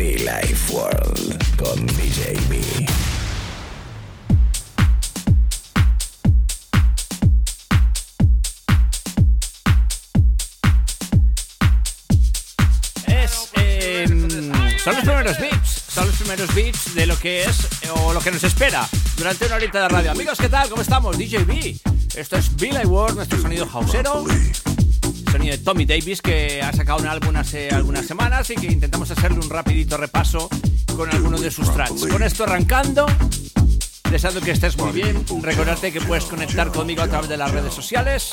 Be Life World con DJ B. Eh, son los primeros beats, son los primeros beats de lo que es o lo que nos espera durante una horita de radio. Amigos, ¿qué tal? ¿Cómo estamos? DJ B. Esto es Like World, nuestro sonido houseero. Sonido de Tommy Davis que ha sacado un álbum hace algunas semanas y que intentamos hacerle un rapidito repaso con algunos de sus tracks. Con esto arrancando, deseando que estés muy bien. Recordarte que puedes conectar conmigo a través de las redes sociales.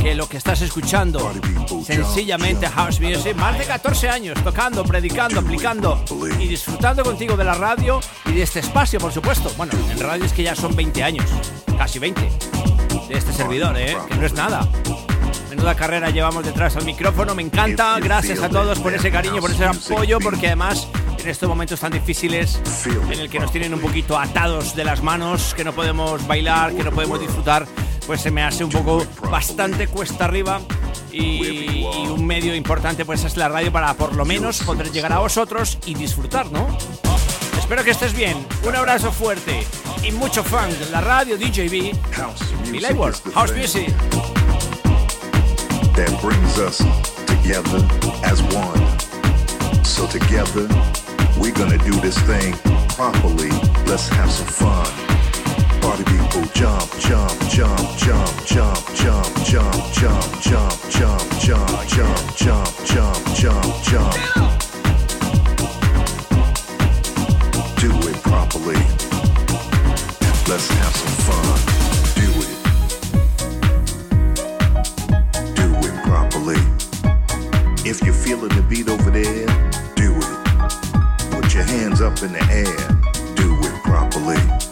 Que lo que estás escuchando sencillamente house music más de 14 años tocando, predicando, aplicando y disfrutando contigo de la radio y de este espacio, por supuesto. Bueno, en radio es que ya son 20 años, casi 20 de este servidor, ¿eh? que no es nada. Menuda carrera llevamos detrás al micrófono, me encanta. Gracias a todos por ese cariño, por ese apoyo, porque además en estos momentos tan difíciles en el que nos tienen un poquito atados de las manos, que no podemos bailar, que no podemos disfrutar, pues se me hace un poco bastante cuesta arriba y, y un medio importante pues es la radio para por lo menos poder llegar a vosotros y disfrutar, ¿no? Espero que estés bien, un abrazo fuerte y mucho fun de la radio DJB House music House Music. that brings us together as one. So together, we're gonna do this thing properly. Let's have some fun. Party people, jump, jump, jump, jump, jump, jump, jump, jump, jump, jump, jump, jump, jump, jump, jump, jump. Do it. Put your hands up in the air. Do it properly.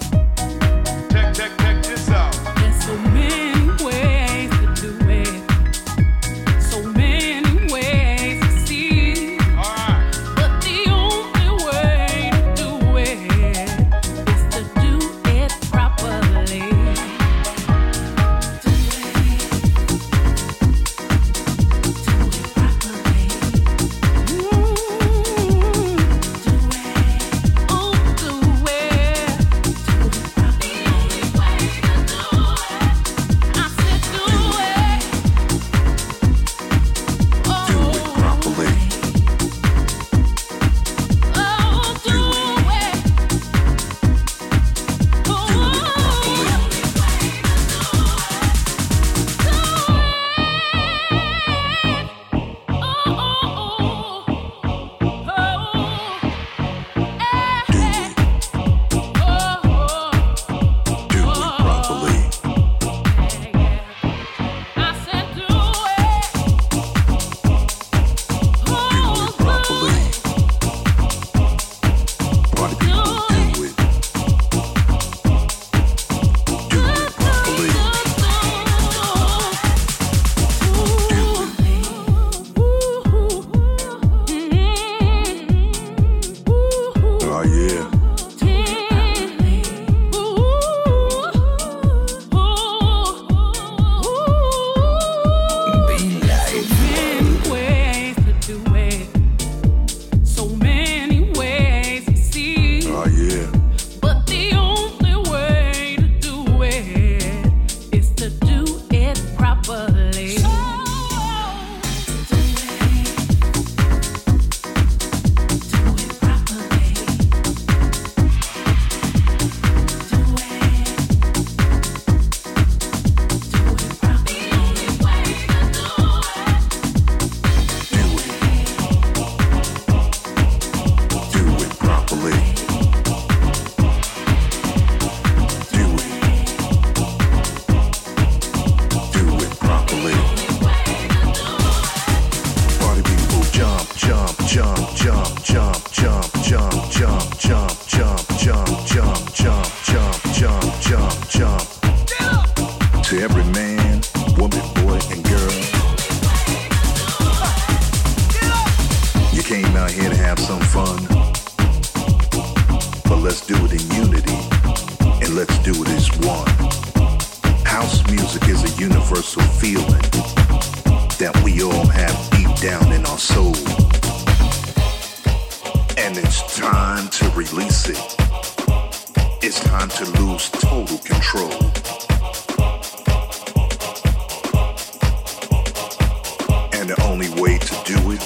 Do it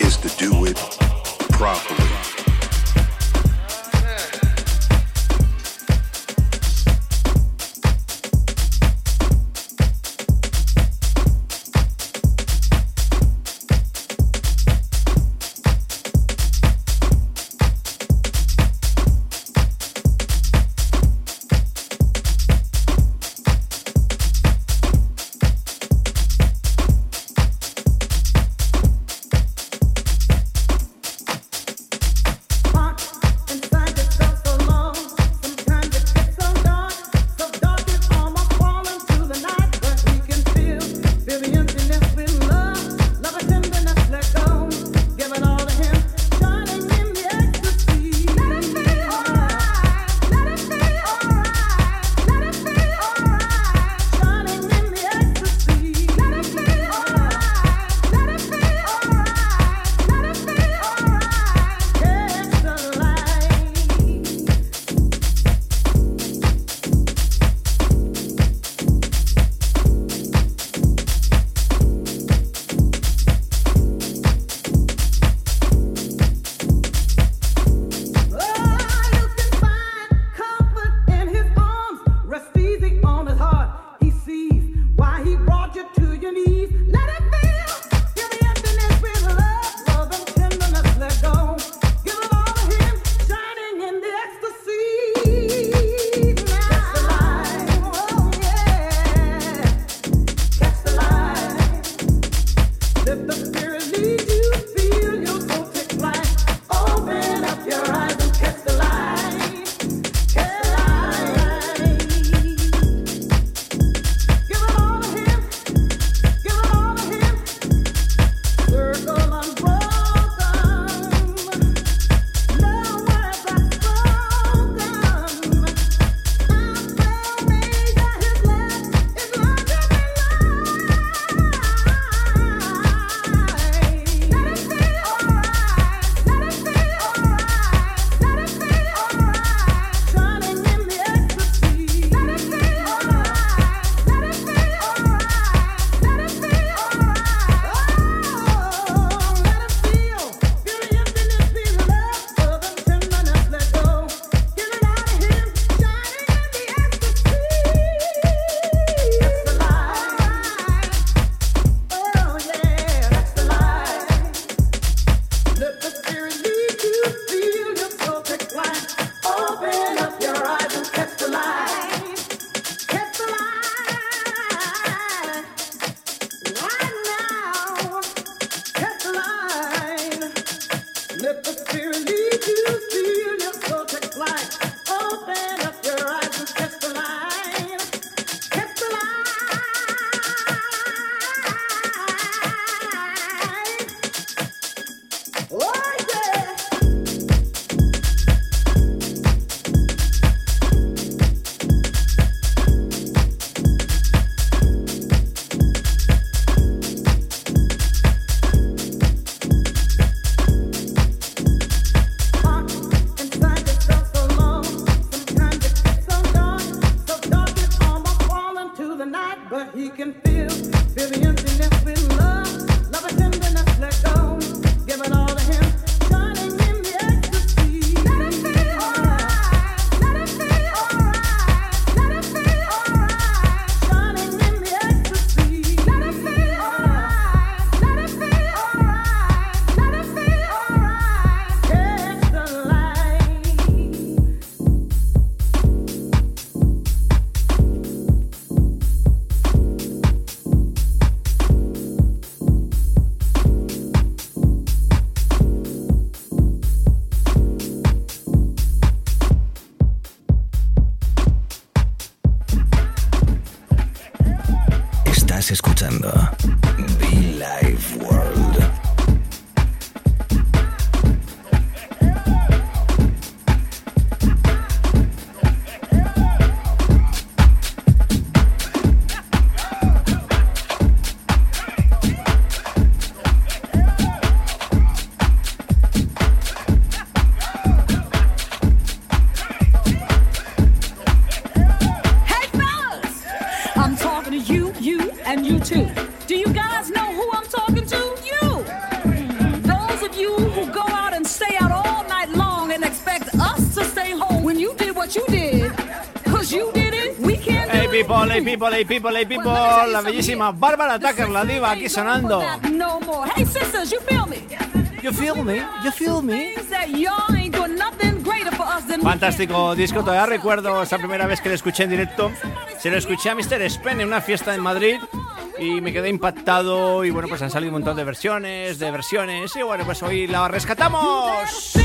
is to do it properly. People, hey people, hey people. La bellísima Bárbara Tucker, la diva, aquí sonando. No more. Hey sisters, you feel me? You feel me? Fantástico disco, todavía recuerdo esa primera vez que lo escuché en directo. Se lo escuché a Mr. Spen en una fiesta en Madrid y me quedé impactado. Y bueno, pues han salido un montón de versiones, de versiones. Y bueno, pues hoy la rescatamos.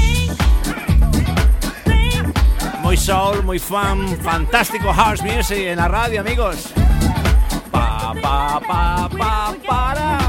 Muy soul, muy fan, fantástico house music en la radio, amigos. Pa, pa, pa, pa, para, para.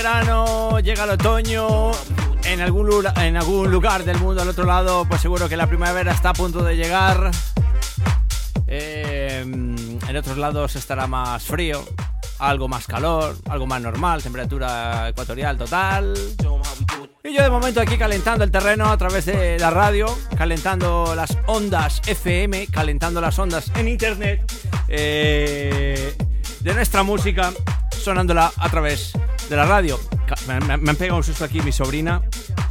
Llega el otoño. En algún, lu- en algún lugar del mundo al otro lado, pues seguro que la primavera está a punto de llegar. Eh, en otros lados estará más frío, algo más calor, algo más normal, temperatura ecuatorial total. Y yo de momento aquí calentando el terreno a través de la radio, calentando las ondas FM, calentando las ondas en internet eh, de nuestra música, sonándola a través de la radio. Me, me- han pegado un susto aquí mi sobrina,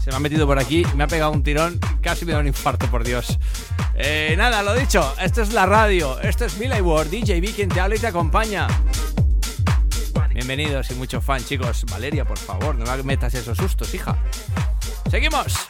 se me ha metido por aquí, me ha pegado un tirón, casi me da un infarto, por Dios. Eh, nada, lo dicho, esto es la radio, esto es Milay Ward, DJ V quien te habla y te acompaña. Bienvenidos y mucho fan, chicos. Valeria, por favor, no me metas esos sustos, hija. Seguimos.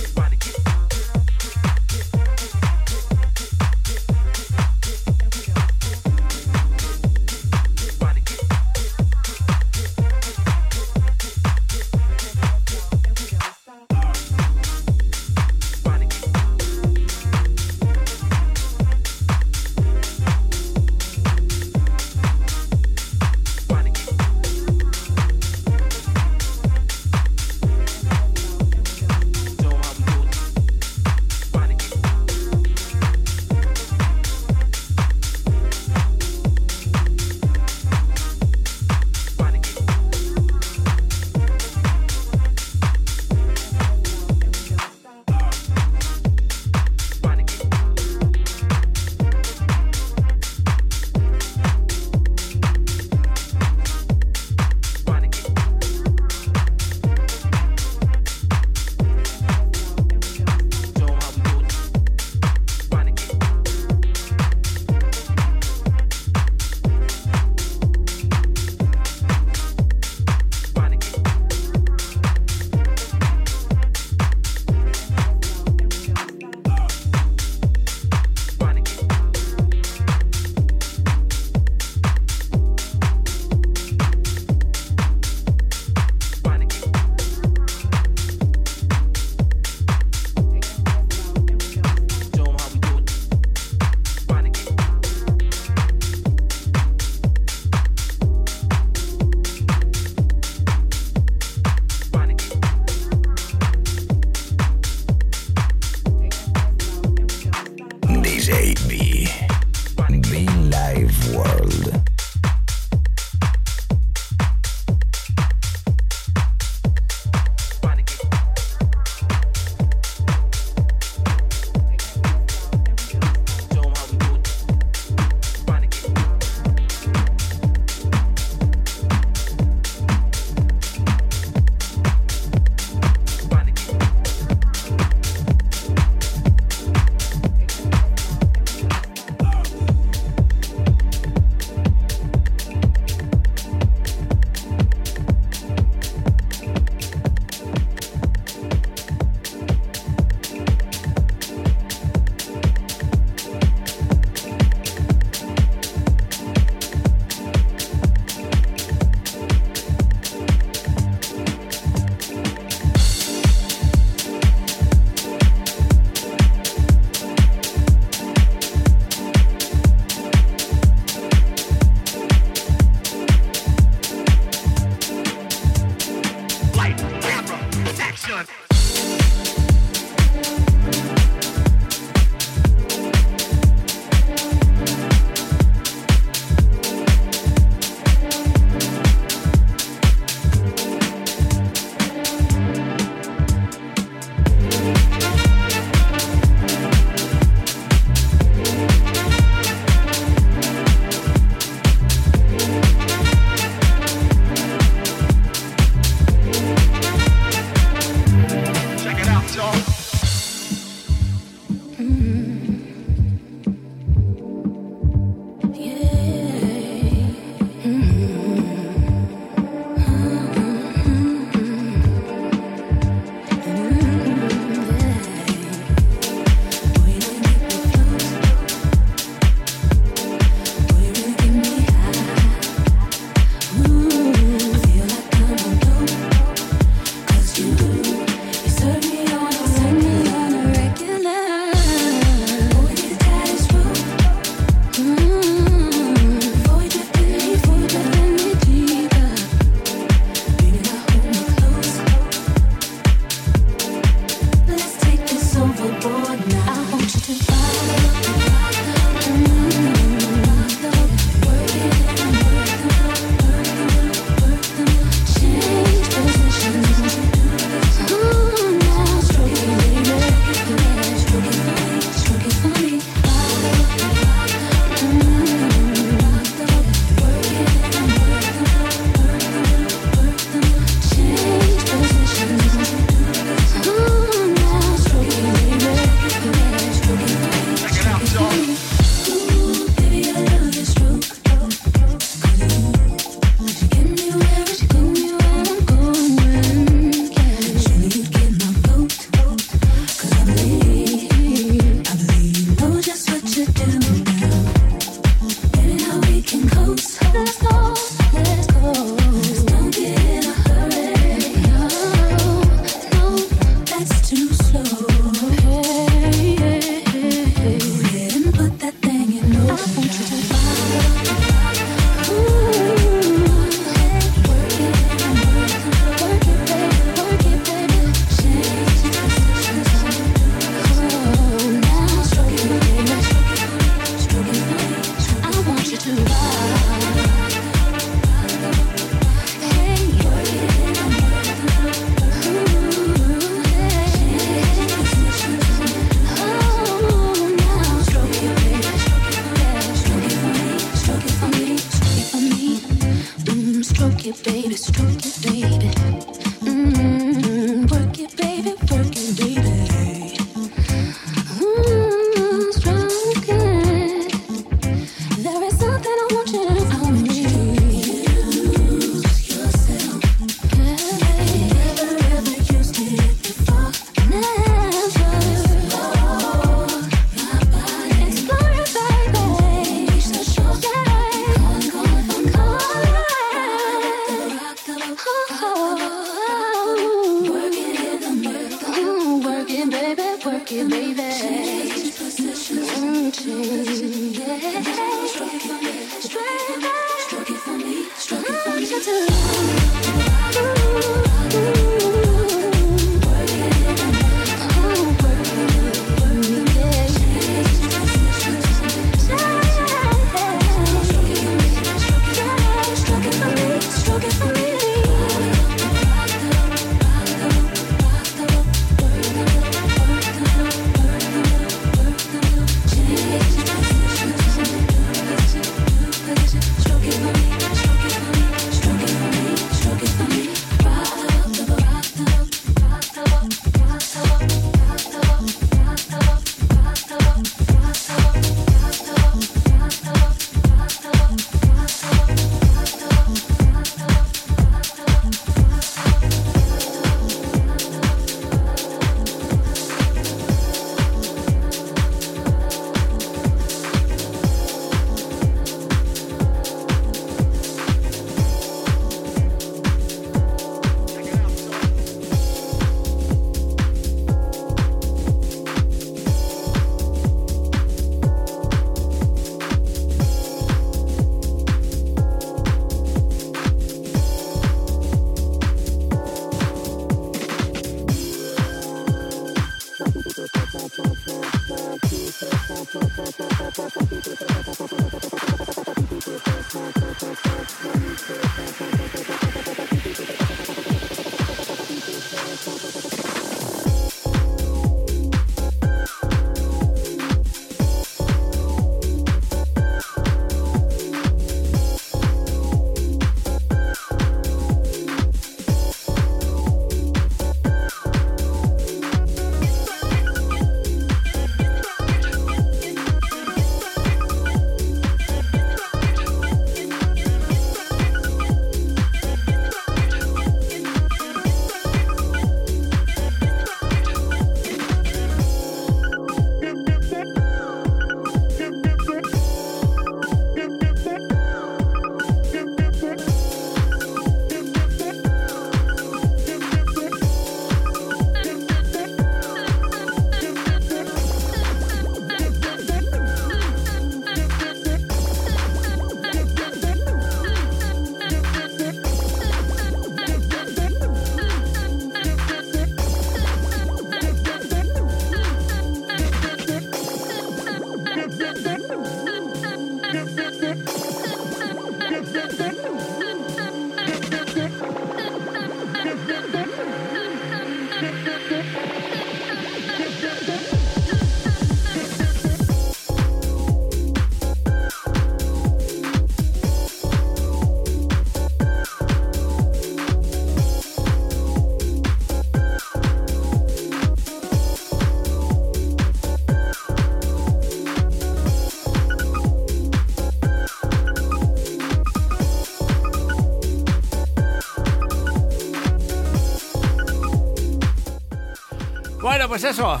Pues eso.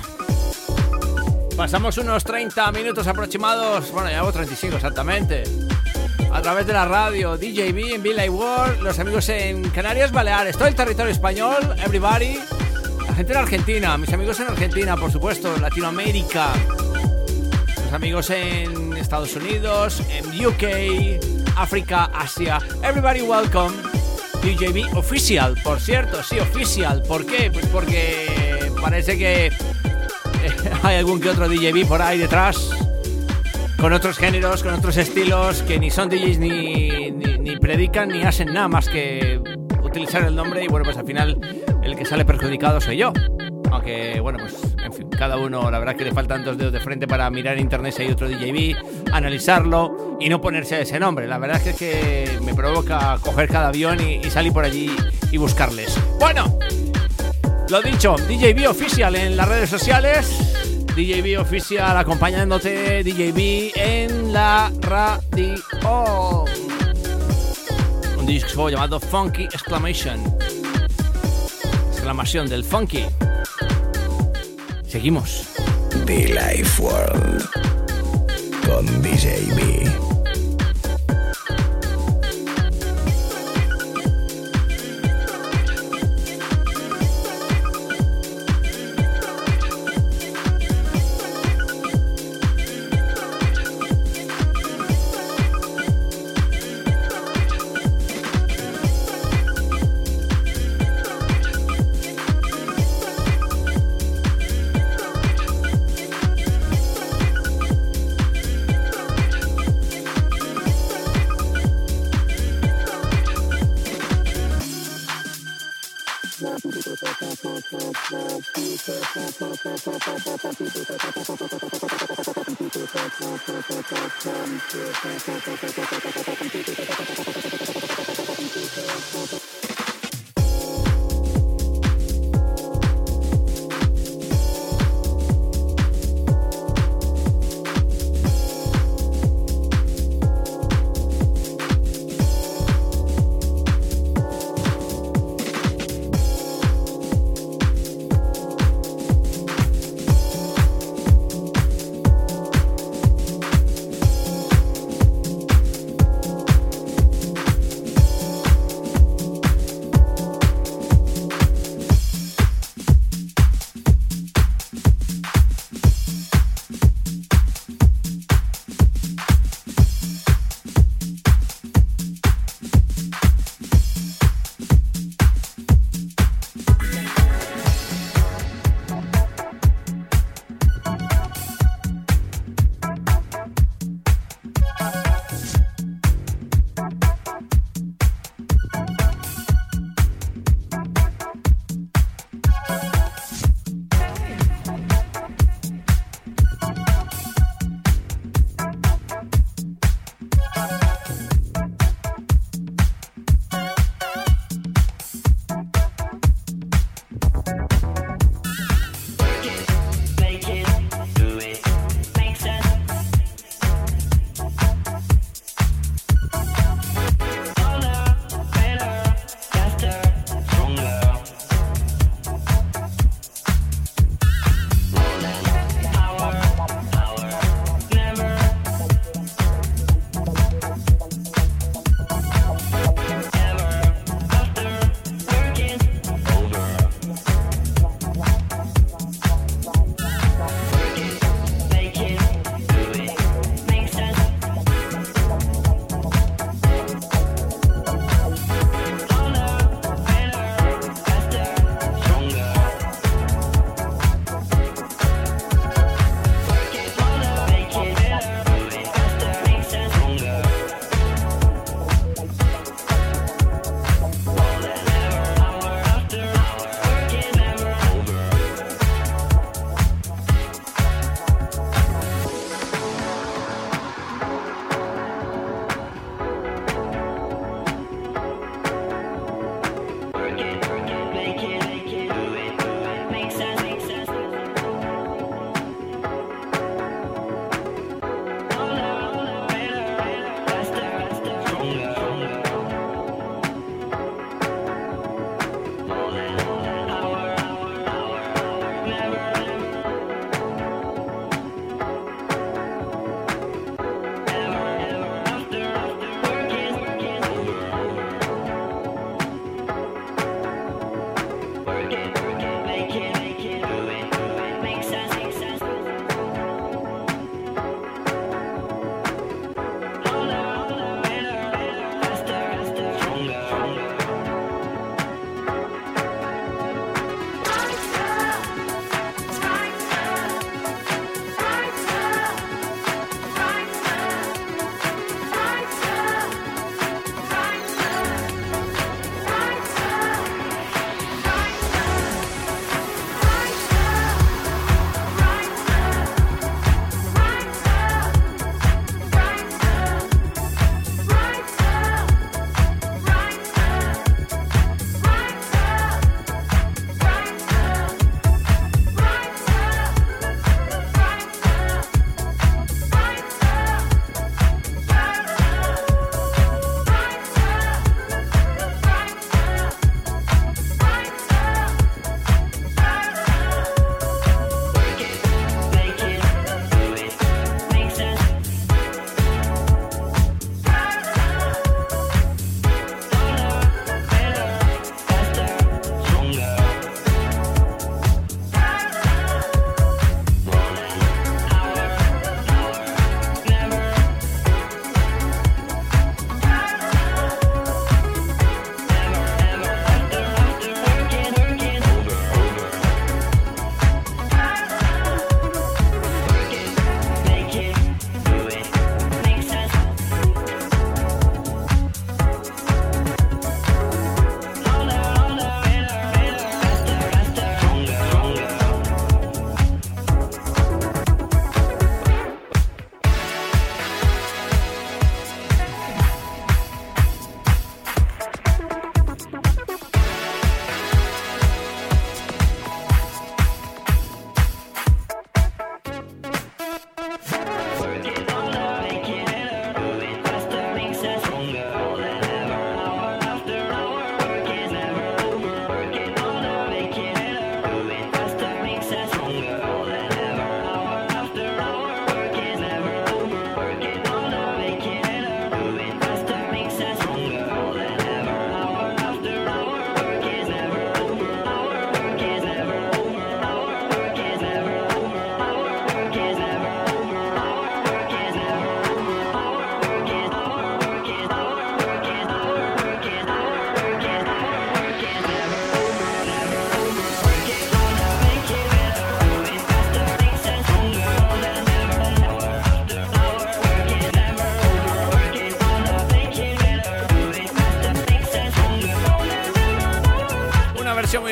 Pasamos unos 30 minutos aproximados, bueno, ya hago 35 exactamente. A través de la radio, DJB en Billy World, los amigos en Canarias Baleares, todo el territorio español, everybody. La gente en Argentina, mis amigos en Argentina, por supuesto, Latinoamérica. Los amigos en Estados Unidos, en UK, África, Asia. Everybody welcome. DJB Official, por cierto, sí, Official. ¿Por qué? Pues porque parece que eh, hay algún que otro DJB por ahí detrás. Con otros géneros, con otros estilos, que ni son DJs ni, ni, predican ni hacen nada más que utilizar el nombre y bueno, pues al final el que sale perjudicado soy yo. Aunque bueno, pues en fin, cada uno la verdad que le faltan dos dedos de frente para mirar en internet si hay otro DJB, analizarlo y no ponerse ese nombre. La verdad es que, me provoca coger cada avión y salir por allí y buscarles. Bueno, lo dicho, DJB Official en las redes sociales. DJB Official acompañándote, DJB en la radio. Un disco llamado Funky Exclamation. Exclamación del Funky. Seguimos. The Life World con DJB.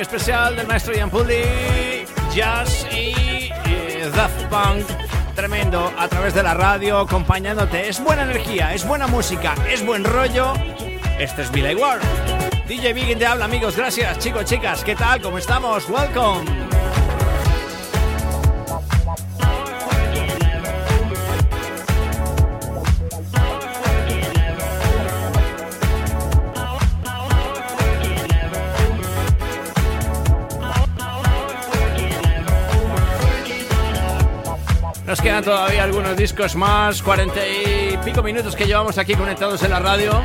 Especial del maestro Ian Pulli, Jazz y eh, Daft Punk. Tremendo a través de la radio, acompañándote. Es buena energía, es buena música, es buen rollo. Este es Billy Ward. DJ Big te habla, amigos. Gracias, chicos, chicas. ¿Qué tal? ¿Cómo estamos? Welcome. Nos quedan todavía algunos discos más, cuarenta y pico minutos que llevamos aquí conectados en la radio.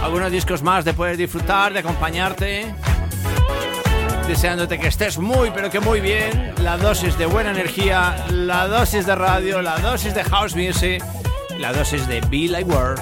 Algunos discos más de poder disfrutar, de acompañarte. Deseándote que estés muy, pero que muy bien. La dosis de buena energía, la dosis de radio, la dosis de house music, la dosis de Be Like World.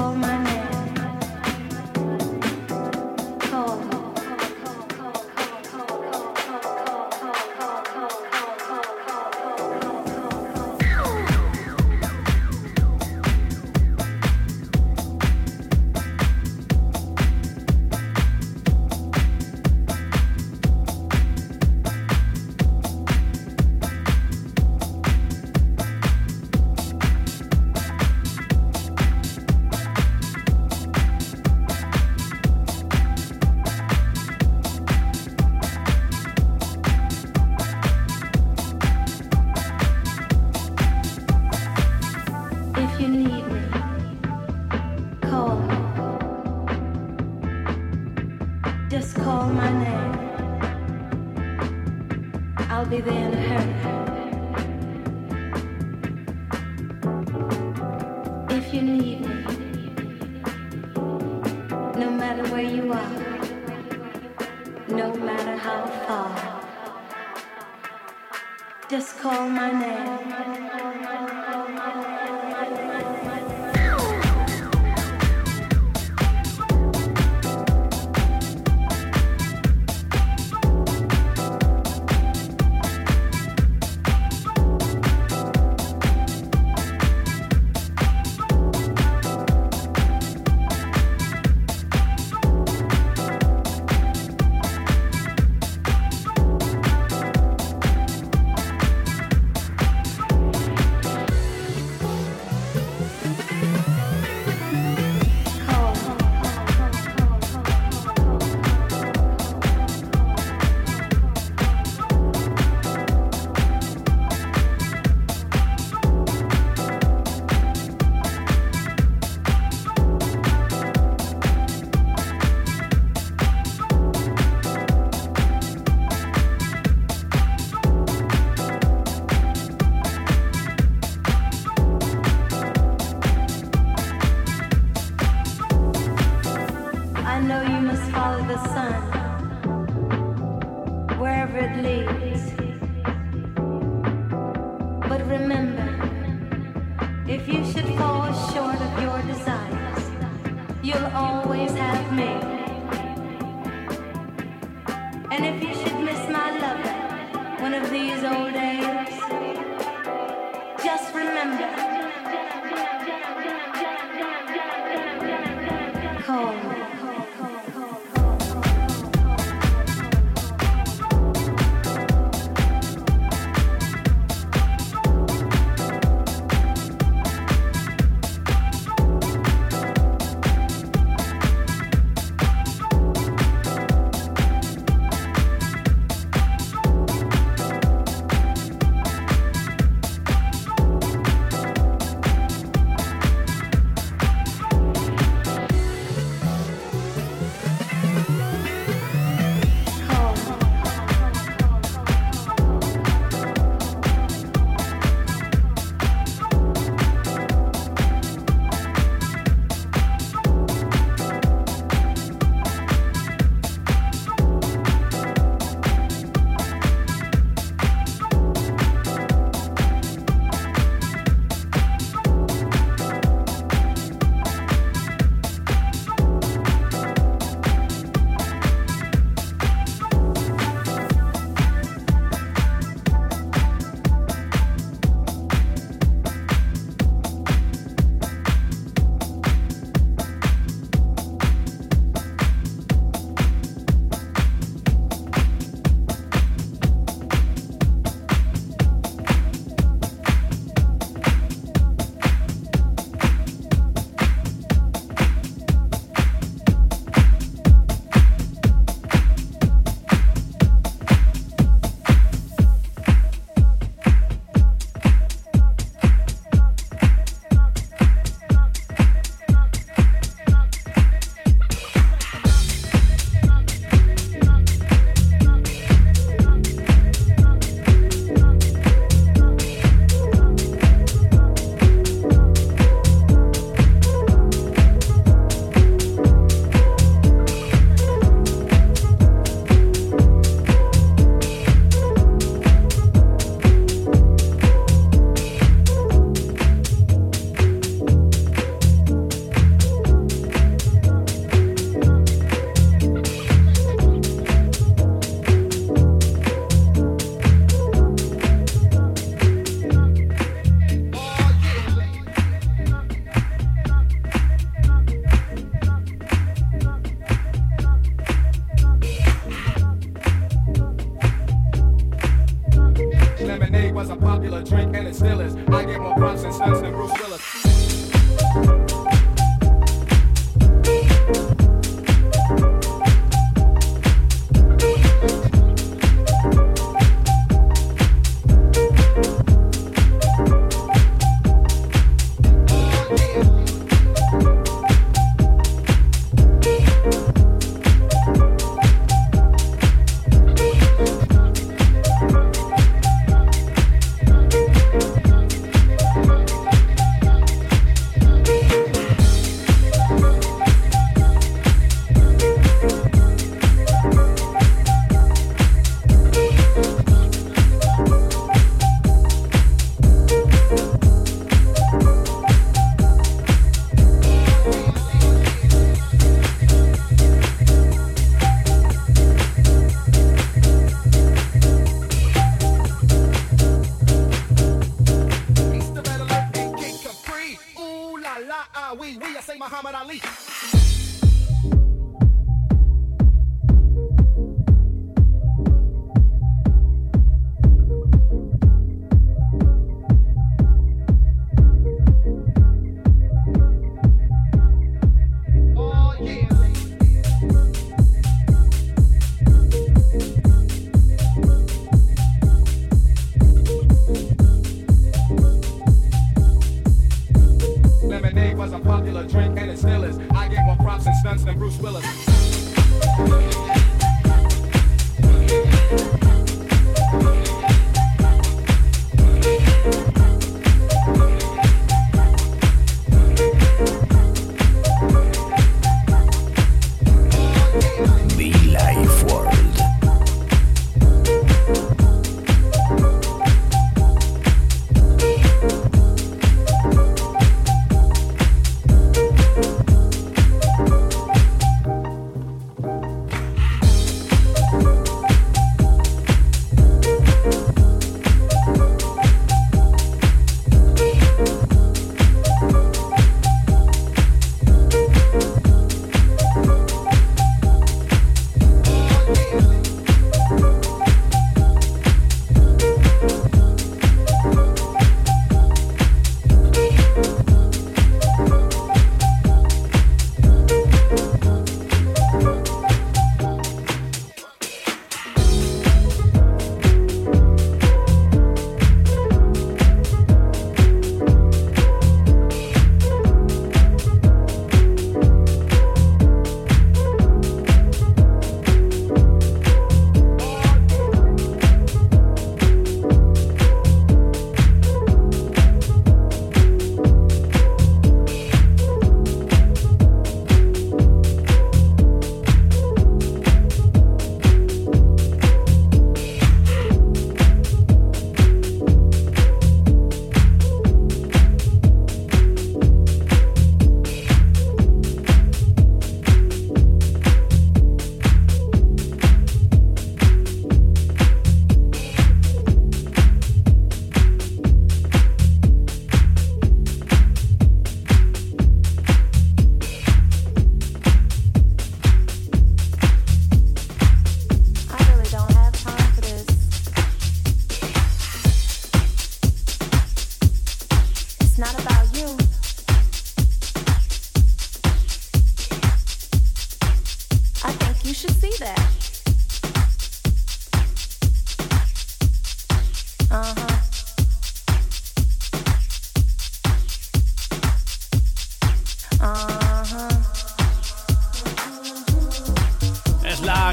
all my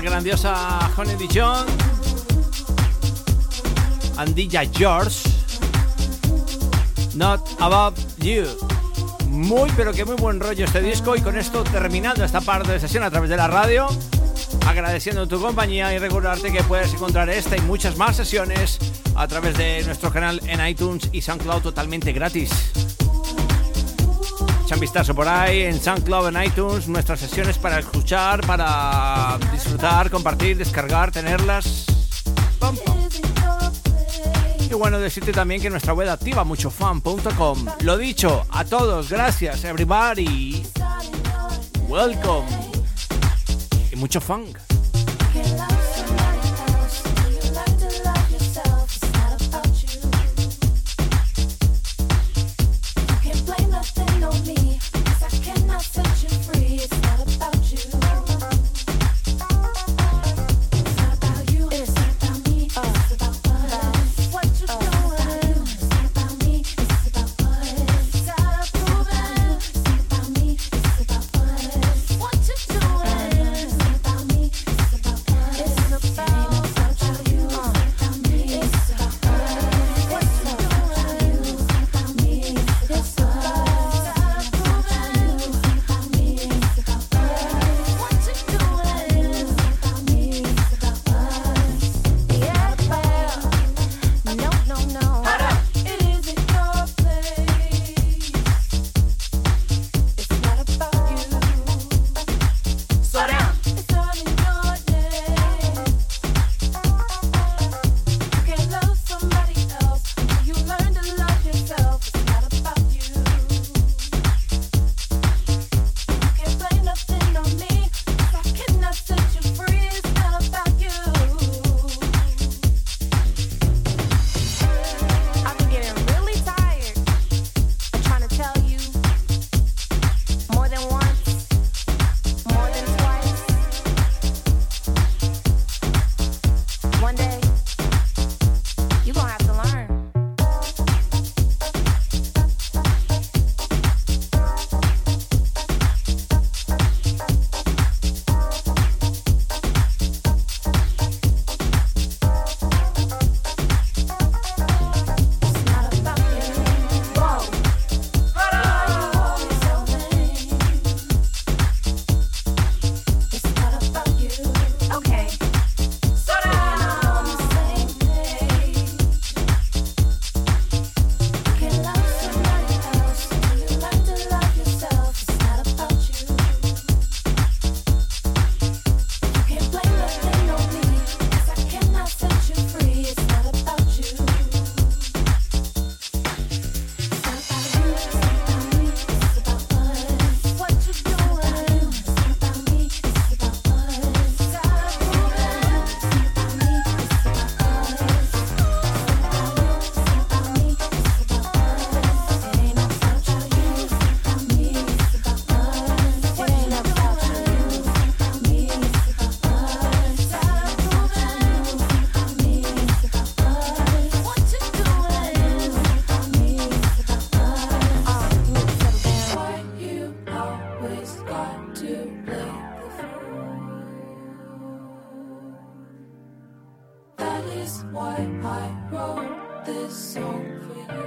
grandiosa Honey Dijon. Andilla George. Not About You. Muy, pero que muy buen rollo este disco. Y con esto terminando esta parte de sesión a través de la radio. Agradeciendo tu compañía y recordarte que puedes encontrar esta y muchas más sesiones a través de nuestro canal en iTunes y SoundCloud totalmente gratis. Echa un vistazo por ahí en SoundCloud, en iTunes, nuestras sesiones para escuchar, para disfrutar, compartir, descargar, tenerlas. Y bueno, decirte también que nuestra web activa muchofan.com. Lo dicho, a todos, gracias, everybody. Welcome. Y mucho funk.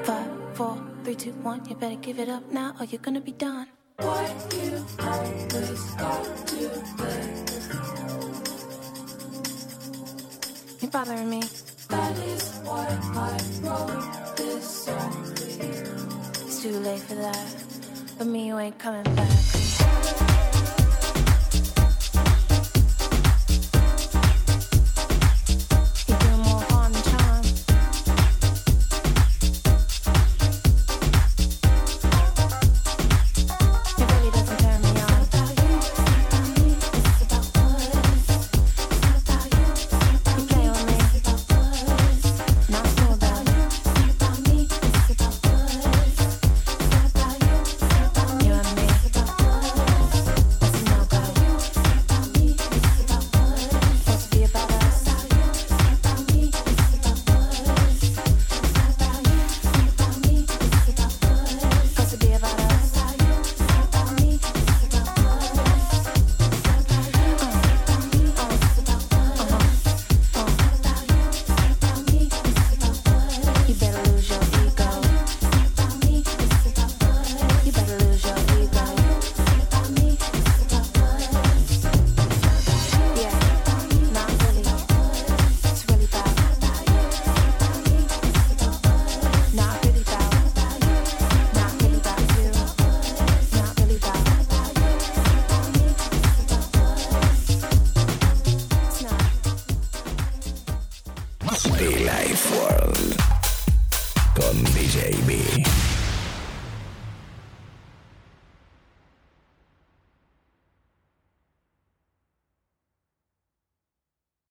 Five, four, three, two, one. You better give it up now, or you're gonna be done. You're bothering me. That is why I bought this song. It's too late for that. For me, you ain't coming back.